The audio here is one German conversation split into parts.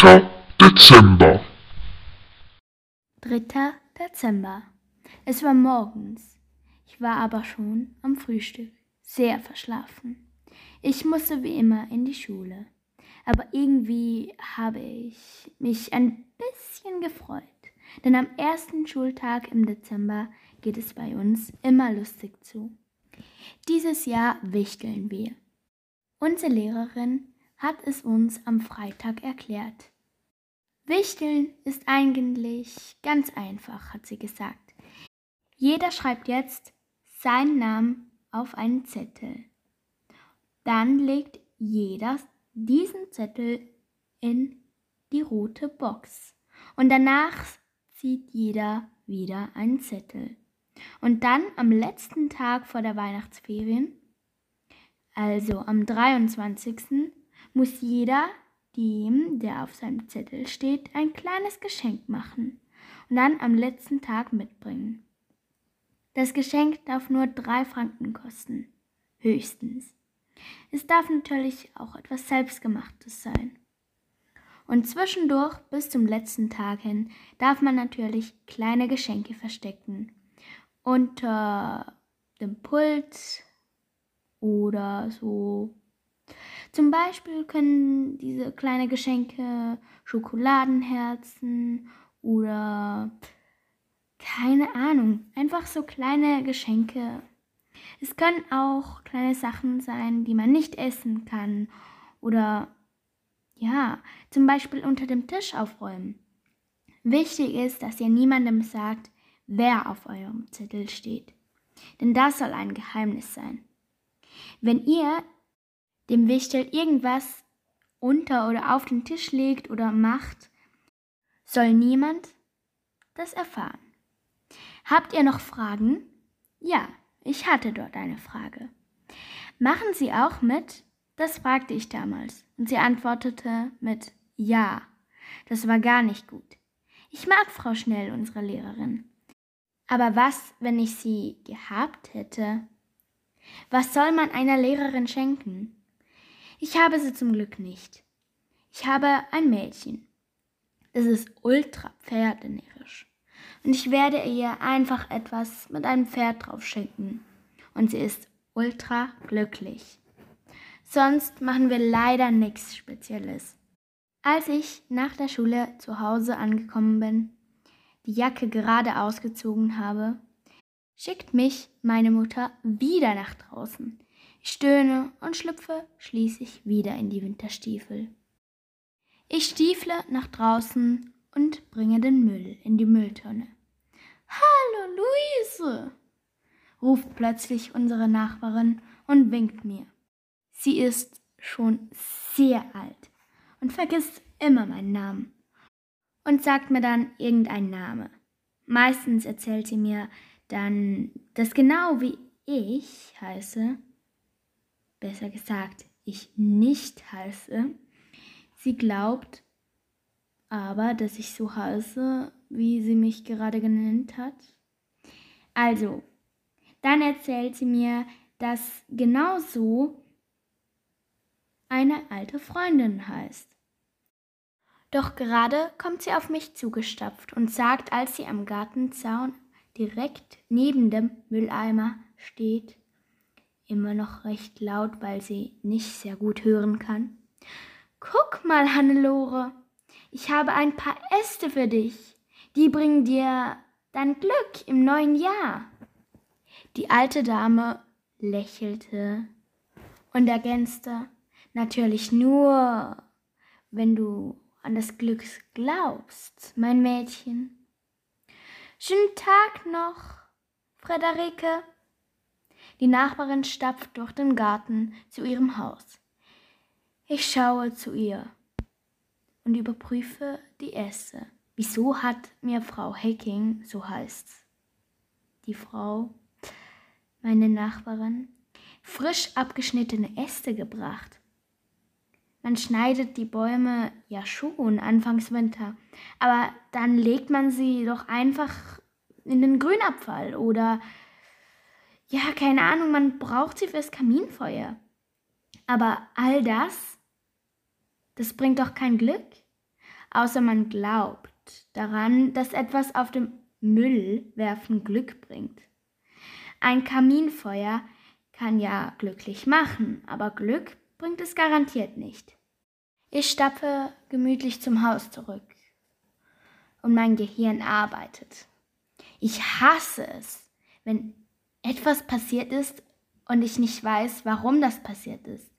3. Dezember. 3. Dezember. Es war morgens. Ich war aber schon am Frühstück, sehr verschlafen. Ich musste wie immer in die Schule. Aber irgendwie habe ich mich ein bisschen gefreut. Denn am ersten Schultag im Dezember geht es bei uns immer lustig zu. Dieses Jahr wichteln wir. Unsere Lehrerin hat es uns am Freitag erklärt. Wichteln ist eigentlich ganz einfach, hat sie gesagt. Jeder schreibt jetzt seinen Namen auf einen Zettel. Dann legt jeder diesen Zettel in die rote Box. Und danach zieht jeder wieder einen Zettel. Und dann am letzten Tag vor der Weihnachtsferien, also am 23., muss jeder dem, der auf seinem Zettel steht, ein kleines Geschenk machen und dann am letzten Tag mitbringen. Das Geschenk darf nur drei Franken kosten, höchstens. Es darf natürlich auch etwas Selbstgemachtes sein. Und zwischendurch bis zum letzten Tag hin darf man natürlich kleine Geschenke verstecken. Unter dem Pult oder so. Zum Beispiel können diese kleine Geschenke Schokoladenherzen oder keine Ahnung, einfach so kleine Geschenke. Es können auch kleine Sachen sein, die man nicht essen kann oder ja, zum Beispiel unter dem Tisch aufräumen. Wichtig ist, dass ihr niemandem sagt, wer auf eurem Zettel steht. Denn das soll ein Geheimnis sein. Wenn ihr dem Wichtel irgendwas unter oder auf den Tisch legt oder macht, soll niemand das erfahren. Habt ihr noch Fragen? Ja, ich hatte dort eine Frage. Machen Sie auch mit? Das fragte ich damals und sie antwortete mit Ja. Das war gar nicht gut. Ich mag Frau Schnell, unsere Lehrerin. Aber was, wenn ich sie gehabt hätte? Was soll man einer Lehrerin schenken? Ich habe sie zum Glück nicht. Ich habe ein Mädchen. Es ist ultra pferdenerisch. Und ich werde ihr einfach etwas mit einem Pferd drauf schenken. Und sie ist ultra glücklich. Sonst machen wir leider nichts Spezielles. Als ich nach der Schule zu Hause angekommen bin, die Jacke gerade ausgezogen habe, schickt mich meine Mutter wieder nach draußen. Stöhne und schlüpfe schließlich wieder in die Winterstiefel. Ich stiefle nach draußen und bringe den Müll in die Mülltonne. Hallo, Luise! ruft plötzlich unsere Nachbarin und winkt mir. Sie ist schon sehr alt und vergisst immer meinen Namen und sagt mir dann irgendeinen Name. Meistens erzählt sie mir dann, dass genau wie ich heiße, besser gesagt, ich nicht heiße. Sie glaubt aber, dass ich so heiße, wie sie mich gerade genannt hat. Also, dann erzählt sie mir, dass genau so eine alte Freundin heißt. Doch gerade kommt sie auf mich zugestapft und sagt, als sie am Gartenzaun direkt neben dem Mülleimer steht, immer noch recht laut, weil sie nicht sehr gut hören kann. Guck mal, Hannelore, ich habe ein paar Äste für dich. Die bringen dir dein Glück im neuen Jahr. Die alte Dame lächelte und ergänzte, Natürlich nur, wenn du an das Glück glaubst, mein Mädchen. Schönen Tag noch, Frederike. Die Nachbarin stapft durch den Garten zu ihrem Haus. Ich schaue zu ihr und überprüfe die Äste. Wieso hat mir Frau Hecking, so heißt's, die Frau, meine Nachbarin, frisch abgeschnittene Äste gebracht? Man schneidet die Bäume ja schon anfangs Winter, aber dann legt man sie doch einfach in den Grünabfall oder ja, keine Ahnung, man braucht sie fürs Kaminfeuer. Aber all das, das bringt doch kein Glück. außer man glaubt daran, dass etwas auf dem Müll werfen Glück bringt. Ein Kaminfeuer kann ja glücklich machen, aber Glück bringt es garantiert nicht. Ich stapfe gemütlich zum Haus zurück und mein Gehirn arbeitet. Ich hasse es, wenn etwas passiert ist und ich nicht weiß, warum das passiert ist.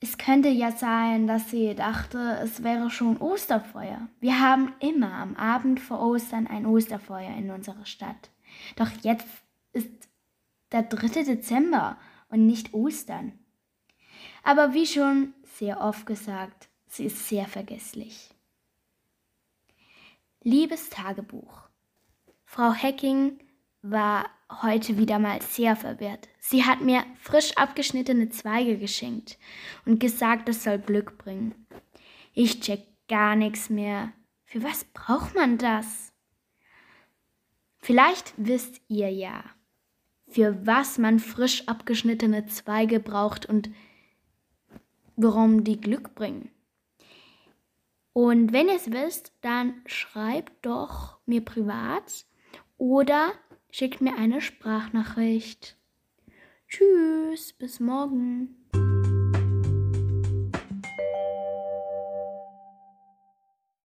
Es könnte ja sein, dass sie dachte, es wäre schon Osterfeuer. Wir haben immer am Abend vor Ostern ein Osterfeuer in unserer Stadt. Doch jetzt ist der 3. Dezember und nicht Ostern. Aber wie schon sehr oft gesagt, sie ist sehr vergesslich. Liebes Tagebuch. Frau Hecking war heute wieder mal sehr verwirrt. Sie hat mir frisch abgeschnittene Zweige geschenkt und gesagt, das soll Glück bringen. Ich check gar nichts mehr. Für was braucht man das? Vielleicht wisst ihr ja, für was man frisch abgeschnittene Zweige braucht und warum die Glück bringen. Und wenn ihr es wisst, dann schreibt doch mir privat oder schickt mir eine Sprachnachricht. Tschüss, bis morgen.